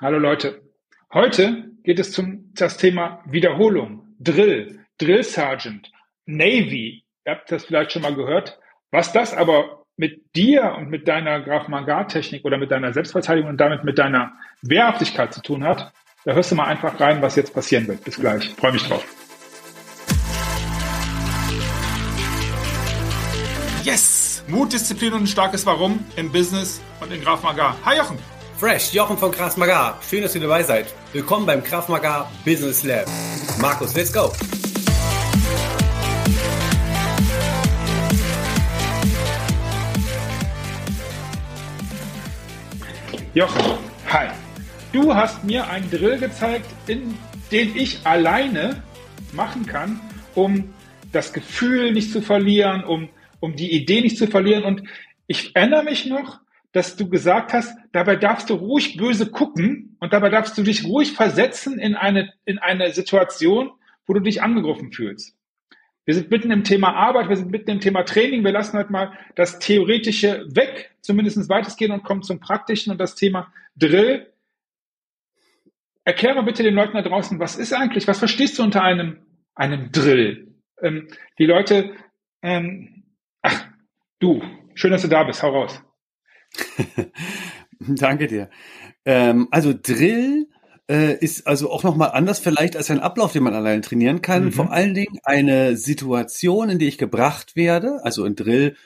Hallo Leute. Heute geht es zum das Thema Wiederholung, Drill, Drill Sergeant, Navy. Ihr habt das vielleicht schon mal gehört. Was das aber mit dir und mit deiner Graf Magar Technik oder mit deiner Selbstverteidigung und damit mit deiner Wehrhaftigkeit zu tun hat, da hörst du mal einfach rein, was jetzt passieren wird. Bis gleich. Freue mich drauf. Yes! Mut, Disziplin und ein starkes Warum im Business und in Graf Magar. Hi Jochen! Fresh, Jochen von Kraft. Schön, dass ihr dabei seid. Willkommen beim Kraft Business Lab. Markus, let's go. Jochen, hi. Du hast mir einen Drill gezeigt, in den ich alleine machen kann, um das Gefühl nicht zu verlieren, um, um die Idee nicht zu verlieren. Und ich erinnere mich noch, dass du gesagt hast, dabei darfst du ruhig böse gucken und dabei darfst du dich ruhig versetzen in eine, in eine Situation, wo du dich angegriffen fühlst. Wir sind mitten im Thema Arbeit, wir sind mitten im Thema Training. Wir lassen heute mal das Theoretische weg, zumindest weitestgehend und kommen zum Praktischen und das Thema Drill. Erklär mal bitte den Leuten da draußen, was ist eigentlich, was verstehst du unter einem, einem Drill? Ähm, die Leute, ähm, ach, du, schön, dass du da bist, hau raus. Danke dir. Ähm, also Drill äh, ist also auch nochmal anders vielleicht als ein Ablauf, den man allein trainieren kann. Mhm. Vor allen Dingen eine Situation, in die ich gebracht werde. Also ein Drill,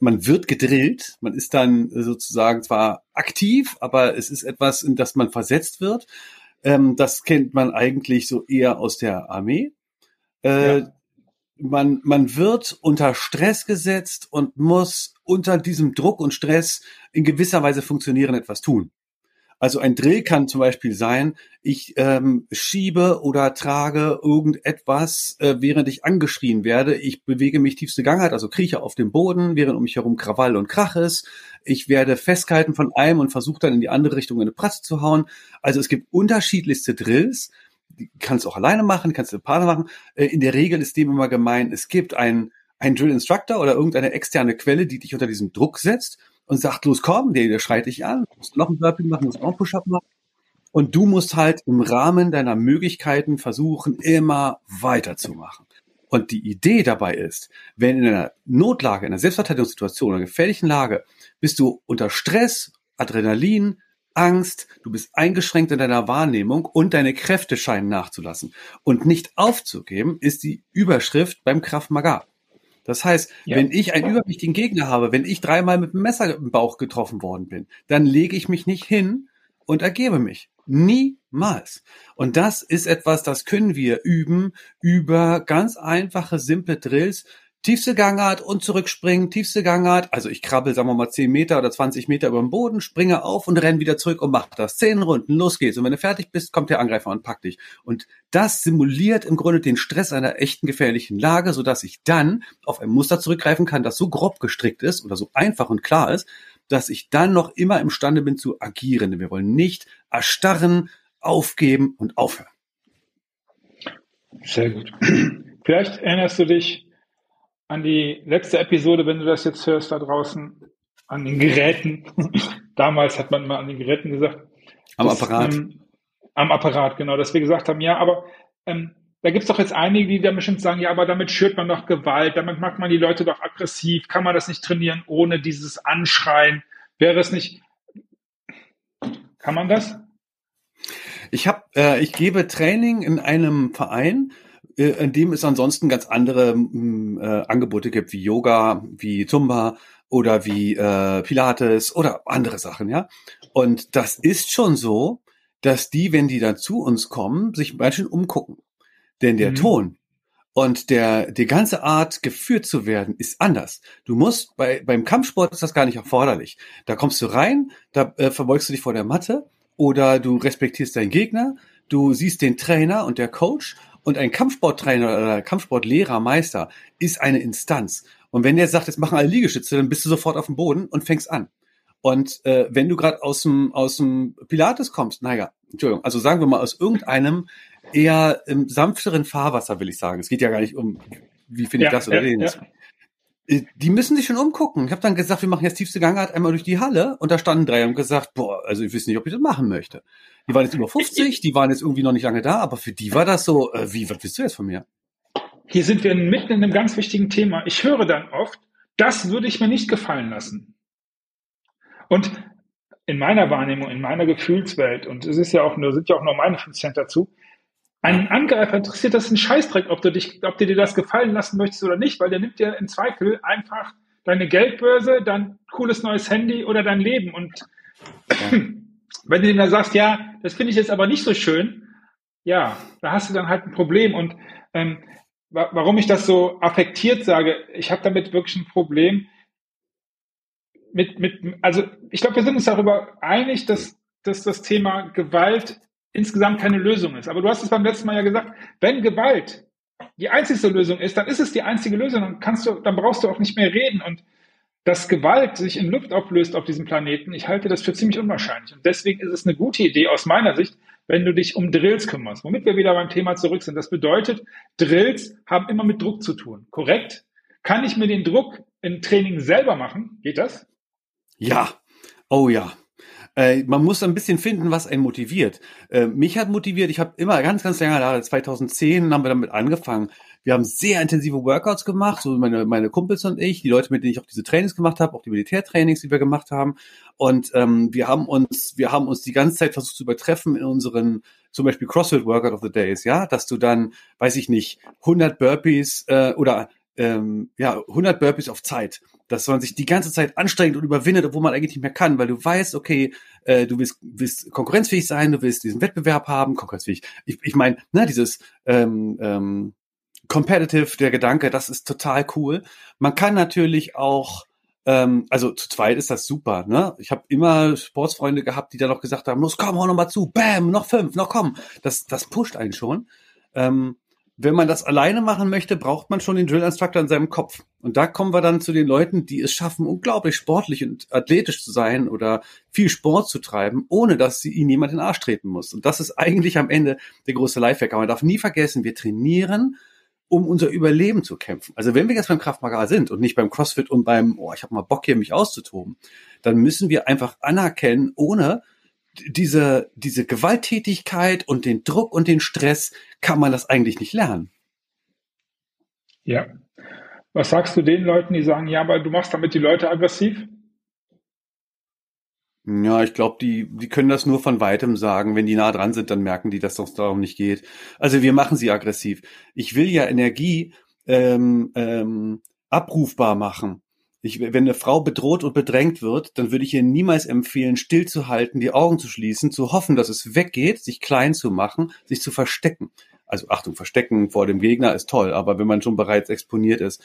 man wird gedrillt. Man ist dann sozusagen zwar aktiv, aber es ist etwas, in das man versetzt wird. Ähm, das kennt man eigentlich so eher aus der Armee. Äh, ja man, man wird unter Stress gesetzt und muss unter diesem Druck und Stress in gewisser Weise funktionieren, etwas tun. Also ein Drill kann zum Beispiel sein, ich ähm, schiebe oder trage irgendetwas, äh, während ich angeschrien werde. Ich bewege mich tiefste Gangart, also krieche auf dem Boden, während um mich herum Krawall und Krach ist. Ich werde festgehalten von einem und versuche dann in die andere Richtung in eine Pratze zu hauen. Also es gibt unterschiedlichste Drills die kannst du auch alleine machen, kannst du Partner machen. Äh, in der Regel ist dem immer gemein, es gibt einen, einen Drill Instructor oder irgendeine externe Quelle, die dich unter diesen Druck setzt und sagt, los komm, der, der schreit dich an, du musst noch ein Burpee machen, musst noch ein Push-Up machen. Und du musst halt im Rahmen deiner Möglichkeiten versuchen, immer weiterzumachen. Und die Idee dabei ist, wenn in einer Notlage, in einer Selbstverteidigungssituation, in einer gefährlichen Lage, bist du unter Stress, Adrenalin, Angst, du bist eingeschränkt in deiner Wahrnehmung und deine Kräfte scheinen nachzulassen. Und nicht aufzugeben ist die Überschrift beim Kraft Maga. Das heißt, ja. wenn ich einen überwichtigen Gegner habe, wenn ich dreimal mit dem Messer im Bauch getroffen worden bin, dann lege ich mich nicht hin und ergebe mich. Niemals. Und das ist etwas, das können wir üben über ganz einfache, simple Drills, tiefste Gangart und zurückspringen, tiefste Gangart. Also ich krabbel, sagen wir mal, 10 Meter oder 20 Meter über den Boden, springe auf und renne wieder zurück und mach das. Zehn Runden, los geht's. Und wenn du fertig bist, kommt der Angreifer und packt dich. Und das simuliert im Grunde den Stress einer echten gefährlichen Lage, sodass ich dann auf ein Muster zurückgreifen kann, das so grob gestrickt ist oder so einfach und klar ist, dass ich dann noch immer imstande bin zu agieren. Denn wir wollen nicht erstarren, aufgeben und aufhören. Sehr gut. Vielleicht erinnerst du dich an die letzte Episode, wenn du das jetzt hörst da draußen, an den Geräten. Damals hat man mal an den Geräten gesagt. Am dass, Apparat. Ähm, am Apparat, genau, dass wir gesagt haben, ja, aber ähm, da gibt's doch jetzt einige, die da bestimmt sagen, ja, aber damit schürt man doch Gewalt, damit macht man die Leute doch aggressiv, kann man das nicht trainieren ohne dieses Anschreien? Wäre es nicht, kann man das? Ich habe, äh, ich gebe Training in einem Verein, in dem es ansonsten ganz andere mm, äh, Angebote gibt, wie Yoga, wie Zumba oder wie äh, Pilates oder andere Sachen, ja. Und das ist schon so, dass die, wenn die dann zu uns kommen, sich manchmal umgucken. Denn der mhm. Ton und der, die ganze Art geführt zu werden ist anders. Du musst, bei, beim Kampfsport ist das gar nicht erforderlich. Da kommst du rein, da äh, verbeugst du dich vor der Matte oder du respektierst deinen Gegner, du siehst den Trainer und der Coach und ein Kampfsporttrainer oder Kampfsportlehrer, Meister ist eine Instanz. Und wenn der sagt, jetzt machen alle Liegestütze, dann bist du sofort auf dem Boden und fängst an. Und äh, wenn du gerade aus dem aus dem Pilates kommst, naja, Entschuldigung, also sagen wir mal aus irgendeinem eher im sanfteren Fahrwasser, will ich sagen. Es geht ja gar nicht um, wie finde ich ja, das oder ja, jenes. Ja. Äh, die müssen sich schon umgucken. Ich habe dann gesagt, wir machen jetzt tiefste Gangart einmal durch die Halle und da standen drei und gesagt, boah, also ich weiß nicht, ob ich das machen möchte. Die waren jetzt über 50, die waren jetzt irgendwie noch nicht lange da, aber für die war das so, äh, wie, was willst du jetzt von mir? Hier sind wir mitten in einem ganz wichtigen Thema. Ich höre dann oft, das würde ich mir nicht gefallen lassen. Und in meiner Wahrnehmung, in meiner Gefühlswelt, und es ist ja auch nur, sind ja auch nur meine 5 Cent dazu, einen Angreifer interessiert das ein Scheißdreck, ob du dich, ob du dir das gefallen lassen möchtest oder nicht, weil der nimmt dir im Zweifel einfach deine Geldbörse, dein cooles neues Handy oder dein Leben. Und wenn du ihm dann sagst, ja, das finde ich jetzt aber nicht so schön, ja, da hast du dann halt ein Problem. Und ähm, warum ich das so affektiert sage, ich habe damit wirklich ein Problem mit, mit also ich glaube, wir sind uns darüber einig, dass, dass das Thema Gewalt insgesamt keine Lösung ist. Aber du hast es beim letzten Mal ja gesagt, wenn Gewalt die einzigste Lösung ist, dann ist es die einzige Lösung, dann kannst du, dann brauchst du auch nicht mehr reden. Und dass Gewalt sich in Luft auflöst auf diesem Planeten, ich halte das für ziemlich unwahrscheinlich. Und deswegen ist es eine gute Idee aus meiner Sicht, wenn du dich um Drills kümmerst. Womit wir wieder beim Thema zurück sind. Das bedeutet, Drills haben immer mit Druck zu tun. Korrekt? Kann ich mir den Druck im Training selber machen? Geht das? Ja. Oh ja. Äh, man muss ein bisschen finden, was einen motiviert. Äh, mich hat motiviert, ich habe immer ganz, ganz lange da, 2010 haben wir damit angefangen. Wir haben sehr intensive Workouts gemacht, so meine, meine Kumpels und ich, die Leute, mit denen ich auch diese Trainings gemacht habe, auch die Militärtrainings, die wir gemacht haben. Und ähm, wir haben uns, wir haben uns die ganze Zeit versucht zu übertreffen in unseren zum Beispiel CrossFit Workout of the Days, ja, dass du dann, weiß ich nicht, 100 Burpees äh, oder ähm, ja 100 Burpees auf Zeit dass man sich die ganze Zeit anstrengt und überwindet, obwohl man eigentlich nicht mehr kann, weil du weißt, okay, äh, du willst, willst konkurrenzfähig sein, du willst diesen Wettbewerb haben, konkurrenzfähig. Ich, ich meine, ne, dieses ähm, ähm, Competitive, der Gedanke, das ist total cool. Man kann natürlich auch ähm, also zu zweit ist das super, ne? Ich habe immer Sportsfreunde gehabt, die dann noch gesagt haben, los komm, hau noch mal zu, bam, noch fünf, noch komm. Das, das pusht einen schon. Ähm, wenn man das alleine machen möchte, braucht man schon den Drill Instructor in seinem Kopf. Und da kommen wir dann zu den Leuten, die es schaffen, unglaublich sportlich und athletisch zu sein oder viel Sport zu treiben, ohne dass sie ihnen jemand in den Arsch treten muss. Und das ist eigentlich am Ende der große Lifehack. Aber man darf nie vergessen, wir trainieren, um unser Überleben zu kämpfen. Also wenn wir jetzt beim Kraftmagar sind und nicht beim CrossFit und beim, oh, ich habe mal Bock hier, mich auszutoben, dann müssen wir einfach anerkennen, ohne diese, diese Gewalttätigkeit und den Druck und den Stress kann man das eigentlich nicht lernen. Ja. Was sagst du den Leuten, die sagen, ja, aber du machst damit die Leute aggressiv? Ja, ich glaube, die, die können das nur von weitem sagen. Wenn die nah dran sind, dann merken die, dass es darum nicht geht. Also wir machen sie aggressiv. Ich will ja Energie ähm, ähm, abrufbar machen ich, wenn eine Frau bedroht und bedrängt wird, dann würde ich ihr niemals empfehlen, stillzuhalten, die Augen zu schließen, zu hoffen, dass es weggeht, sich klein zu machen, sich zu verstecken. Also Achtung, verstecken vor dem Gegner ist toll, aber wenn man schon bereits exponiert ist.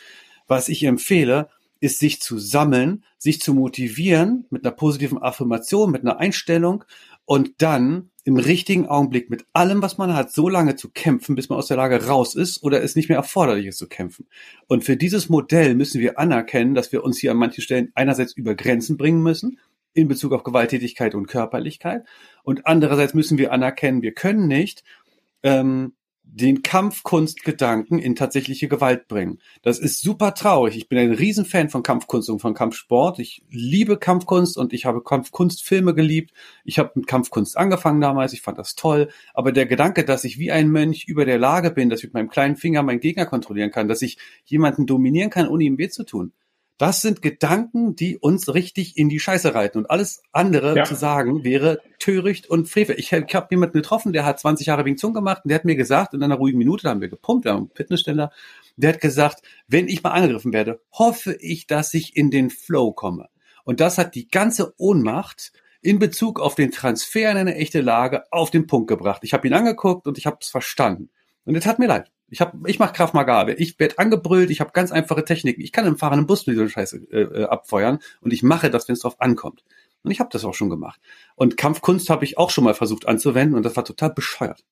Was ich empfehle, ist sich zu sammeln, sich zu motivieren mit einer positiven Affirmation, mit einer Einstellung und dann im richtigen Augenblick mit allem, was man hat, so lange zu kämpfen, bis man aus der Lage raus ist oder es nicht mehr erforderlich ist zu kämpfen. Und für dieses Modell müssen wir anerkennen, dass wir uns hier an manchen Stellen einerseits über Grenzen bringen müssen, in Bezug auf Gewalttätigkeit und Körperlichkeit. Und andererseits müssen wir anerkennen, wir können nicht ähm, den Kampfkunstgedanken in tatsächliche Gewalt bringen. Das ist super traurig. Ich bin ein Riesenfan von Kampfkunst und von Kampfsport. Ich liebe Kampfkunst und ich habe Kampfkunstfilme geliebt. Ich habe mit Kampfkunst angefangen damals. Ich fand das toll. Aber der Gedanke, dass ich wie ein Mönch über der Lage bin, dass ich mit meinem kleinen Finger meinen Gegner kontrollieren kann, dass ich jemanden dominieren kann, ohne ihm weh zu tun, das sind Gedanken, die uns richtig in die Scheiße reiten. Und alles andere ja. zu sagen, wäre töricht und frevel. Ich, ich habe jemanden getroffen, der hat 20 Jahre Wing Zung gemacht und der hat mir gesagt, in einer ruhigen Minute, da haben wir gepumpt, wir haben einen Fitnessständer, der hat gesagt, wenn ich mal angegriffen werde, hoffe ich, dass ich in den Flow komme. Und das hat die ganze Ohnmacht in Bezug auf den Transfer in eine echte Lage auf den Punkt gebracht. Ich habe ihn angeguckt und ich habe es verstanden. Und es tat mir leid. Ich hab, ich mach Kraft Maga. Ich werd angebrüllt, ich habe ganz einfache Techniken. Ich kann im fahrenden Bus diese Scheiße äh, äh, abfeuern und ich mache das, wenn es drauf ankommt. Und ich habe das auch schon gemacht. Und Kampfkunst habe ich auch schon mal versucht anzuwenden und das war total bescheuert.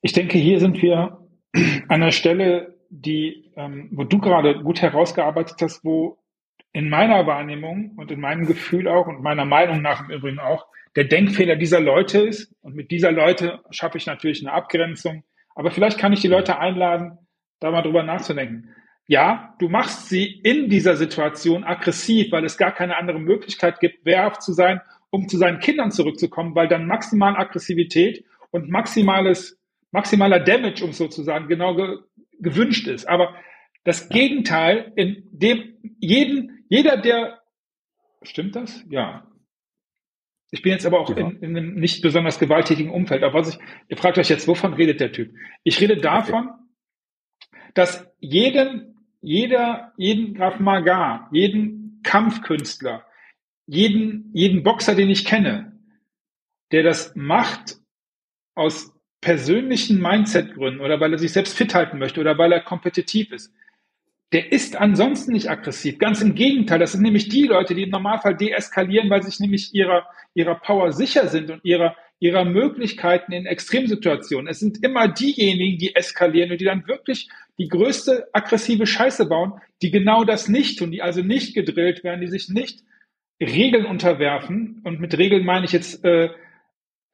Ich denke, hier sind wir an einer Stelle, die, ähm, wo du gerade gut herausgearbeitet hast, wo in meiner Wahrnehmung und in meinem Gefühl auch und meiner Meinung nach im Übrigen auch der Denkfehler dieser Leute ist. Und mit dieser Leute schaffe ich natürlich eine Abgrenzung. Aber vielleicht kann ich die Leute einladen, da mal drüber nachzudenken. ja, du machst sie in dieser Situation aggressiv, weil es gar keine andere Möglichkeit gibt, wehrhaft zu sein, um zu seinen Kindern zurückzukommen, weil dann maximal Aggressivität und maximales, maximaler Damage, um sozusagen genau ge gewünscht ist. Aber das Gegenteil, in dem jeden, jeder, der, stimmt das? Ja. Ich bin jetzt aber auch ja. in, in, einem nicht besonders gewalttätigen Umfeld. Aber was ich, ihr fragt euch jetzt, wovon redet der Typ? Ich rede davon, okay. dass jeden jeder, jeden Graf Magar, jeden Kampfkünstler, jeden, jeden Boxer, den ich kenne, der das macht aus persönlichen Mindset-Gründen oder weil er sich selbst fit halten möchte oder weil er kompetitiv ist, der ist ansonsten nicht aggressiv. Ganz im Gegenteil, das sind nämlich die Leute, die im Normalfall deeskalieren, weil sich nämlich ihrer, ihrer Power sicher sind und ihrer, ihrer Möglichkeiten in Extremsituationen. Es sind immer diejenigen, die eskalieren und die dann wirklich die größte aggressive Scheiße bauen, die genau das nicht tun, die also nicht gedrillt werden, die sich nicht Regeln unterwerfen. Und mit Regeln meine ich jetzt äh,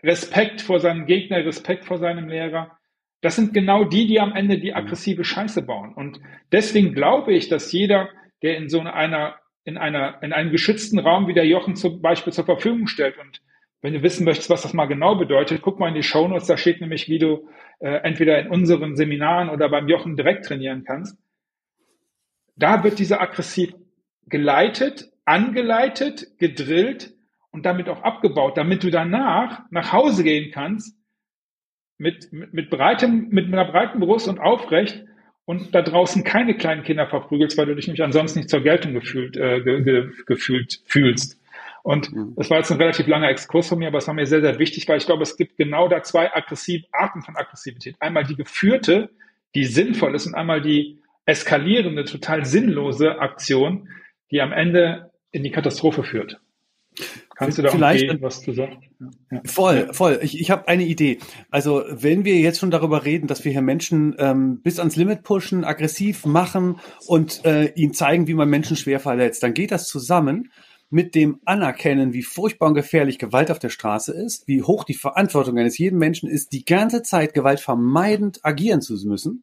Respekt vor seinem Gegner, Respekt vor seinem Lehrer, das sind genau die, die am Ende die aggressive Scheiße bauen. Und deswegen glaube ich, dass jeder, der in so einer, in einer, in einem geschützten Raum wie der Jochen zum Beispiel zur Verfügung stellt und wenn du wissen möchtest, was das mal genau bedeutet, guck mal in die Shownotes, da steht nämlich, wie du äh, entweder in unseren Seminaren oder beim Jochen direkt trainieren kannst. Da wird dieser aggressiv geleitet, angeleitet, gedrillt und damit auch abgebaut, damit du danach nach Hause gehen kannst mit, mit, mit breitem, mit einer breiten Brust und aufrecht und da draußen keine kleinen Kinder verprügelst, weil du dich nämlich ansonsten nicht zur Geltung gefühlt, äh, ge, ge, gefühlt fühlst. Und mhm. das war jetzt ein relativ langer Exkurs von mir, aber es war mir sehr, sehr wichtig, weil ich glaube, es gibt genau da zwei aggressiv, Arten von Aggressivität. Einmal die geführte, die sinnvoll ist und einmal die eskalierende, total sinnlose Aktion, die am Ende in die Katastrophe führt. Kannst du da Vielleicht, was zu sagen? Ja. Voll, voll. Ich, ich habe eine Idee. Also wenn wir jetzt schon darüber reden, dass wir hier Menschen ähm, bis ans Limit pushen, aggressiv machen und äh, ihnen zeigen, wie man Menschen schwer verletzt, dann geht das zusammen mit dem Anerkennen, wie furchtbar und gefährlich Gewalt auf der Straße ist, wie hoch die Verantwortung eines jeden Menschen ist, die ganze Zeit gewaltvermeidend agieren zu müssen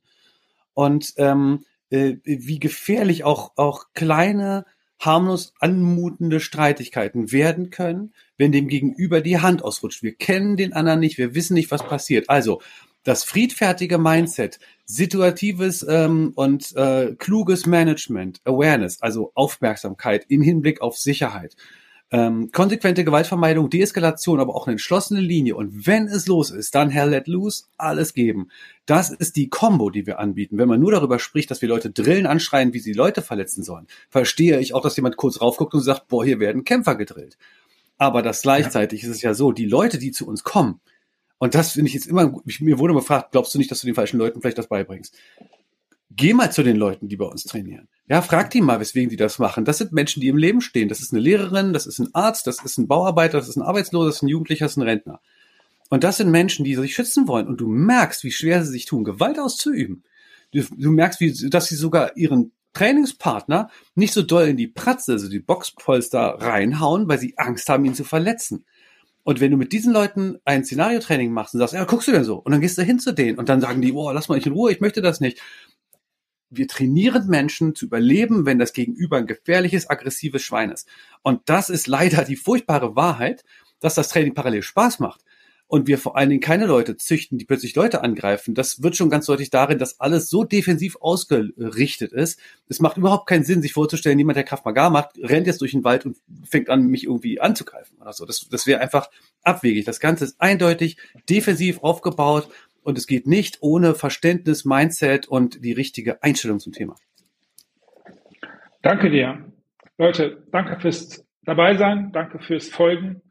und ähm, äh, wie gefährlich auch, auch kleine harmlos anmutende Streitigkeiten werden können, wenn dem Gegenüber die Hand ausrutscht. Wir kennen den anderen nicht, wir wissen nicht, was passiert. Also das friedfertige Mindset, situatives ähm, und äh, kluges Management, Awareness, also Aufmerksamkeit in Hinblick auf Sicherheit, ähm, konsequente Gewaltvermeidung, Deeskalation, aber auch eine entschlossene Linie. Und wenn es los ist, dann Hell let loose, alles geben. Das ist die Combo, die wir anbieten. Wenn man nur darüber spricht, dass wir Leute drillen, anschreien, wie sie Leute verletzen sollen, verstehe ich auch, dass jemand kurz raufguckt und sagt, boah, hier werden Kämpfer gedrillt. Aber das gleichzeitig ja. ist es ja so, die Leute, die zu uns kommen, und das finde ich jetzt immer, mir wurde gefragt, glaubst du nicht, dass du den falschen Leuten vielleicht das beibringst? Geh mal zu den Leuten, die bei uns trainieren. Ja, frag die mal, weswegen die das machen. Das sind Menschen, die im Leben stehen. Das ist eine Lehrerin, das ist ein Arzt, das ist ein Bauarbeiter, das ist ein Arbeitsloser, das ist ein Jugendlicher, das ist ein Rentner. Und das sind Menschen, die sich schützen wollen. Und du merkst, wie schwer sie sich tun, Gewalt auszuüben. Du, du merkst, wie, dass sie sogar ihren Trainingspartner nicht so doll in die Pratze, also die Boxpolster reinhauen, weil sie Angst haben, ihn zu verletzen. Und wenn du mit diesen Leuten ein Szenariotraining machst und sagst, ja, guckst du denn so? Und dann gehst du hin zu denen und dann sagen die, boah, lass mal nicht in Ruhe, ich möchte das nicht wir trainieren Menschen zu überleben, wenn das Gegenüber ein gefährliches, aggressives Schwein ist. Und das ist leider die furchtbare Wahrheit, dass das Training parallel Spaß macht. Und wir vor allen Dingen keine Leute züchten, die plötzlich Leute angreifen. Das wird schon ganz deutlich darin, dass alles so defensiv ausgerichtet ist. Es macht überhaupt keinen Sinn, sich vorzustellen, jemand, der Kraft Maga macht, rennt jetzt durch den Wald und fängt an, mich irgendwie anzugreifen oder so. Das, das wäre einfach abwegig. Das Ganze ist eindeutig defensiv aufgebaut und es geht nicht ohne Verständnis, Mindset und die richtige Einstellung zum Thema. Danke dir. Leute, danke fürs dabei sein, danke fürs Folgen.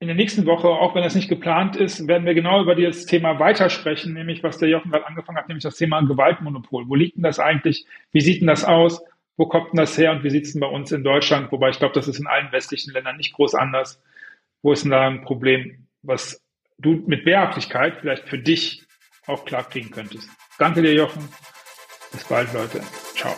In der nächsten Woche, auch wenn das nicht geplant ist, werden wir genau über dieses Thema weitersprechen, nämlich was der Jochen gerade angefangen hat, nämlich das Thema Gewaltmonopol. Wo liegt denn das eigentlich? Wie sieht denn das aus? Wo kommt denn das her und wie sieht es denn bei uns in Deutschland? Wobei ich glaube, das ist in allen westlichen Ländern nicht groß anders. Wo ist denn da ein Problem, was du mit Wehrhaftigkeit vielleicht für dich auch klar kriegen könntest. Danke dir, Jochen. Bis bald, Leute. Ciao.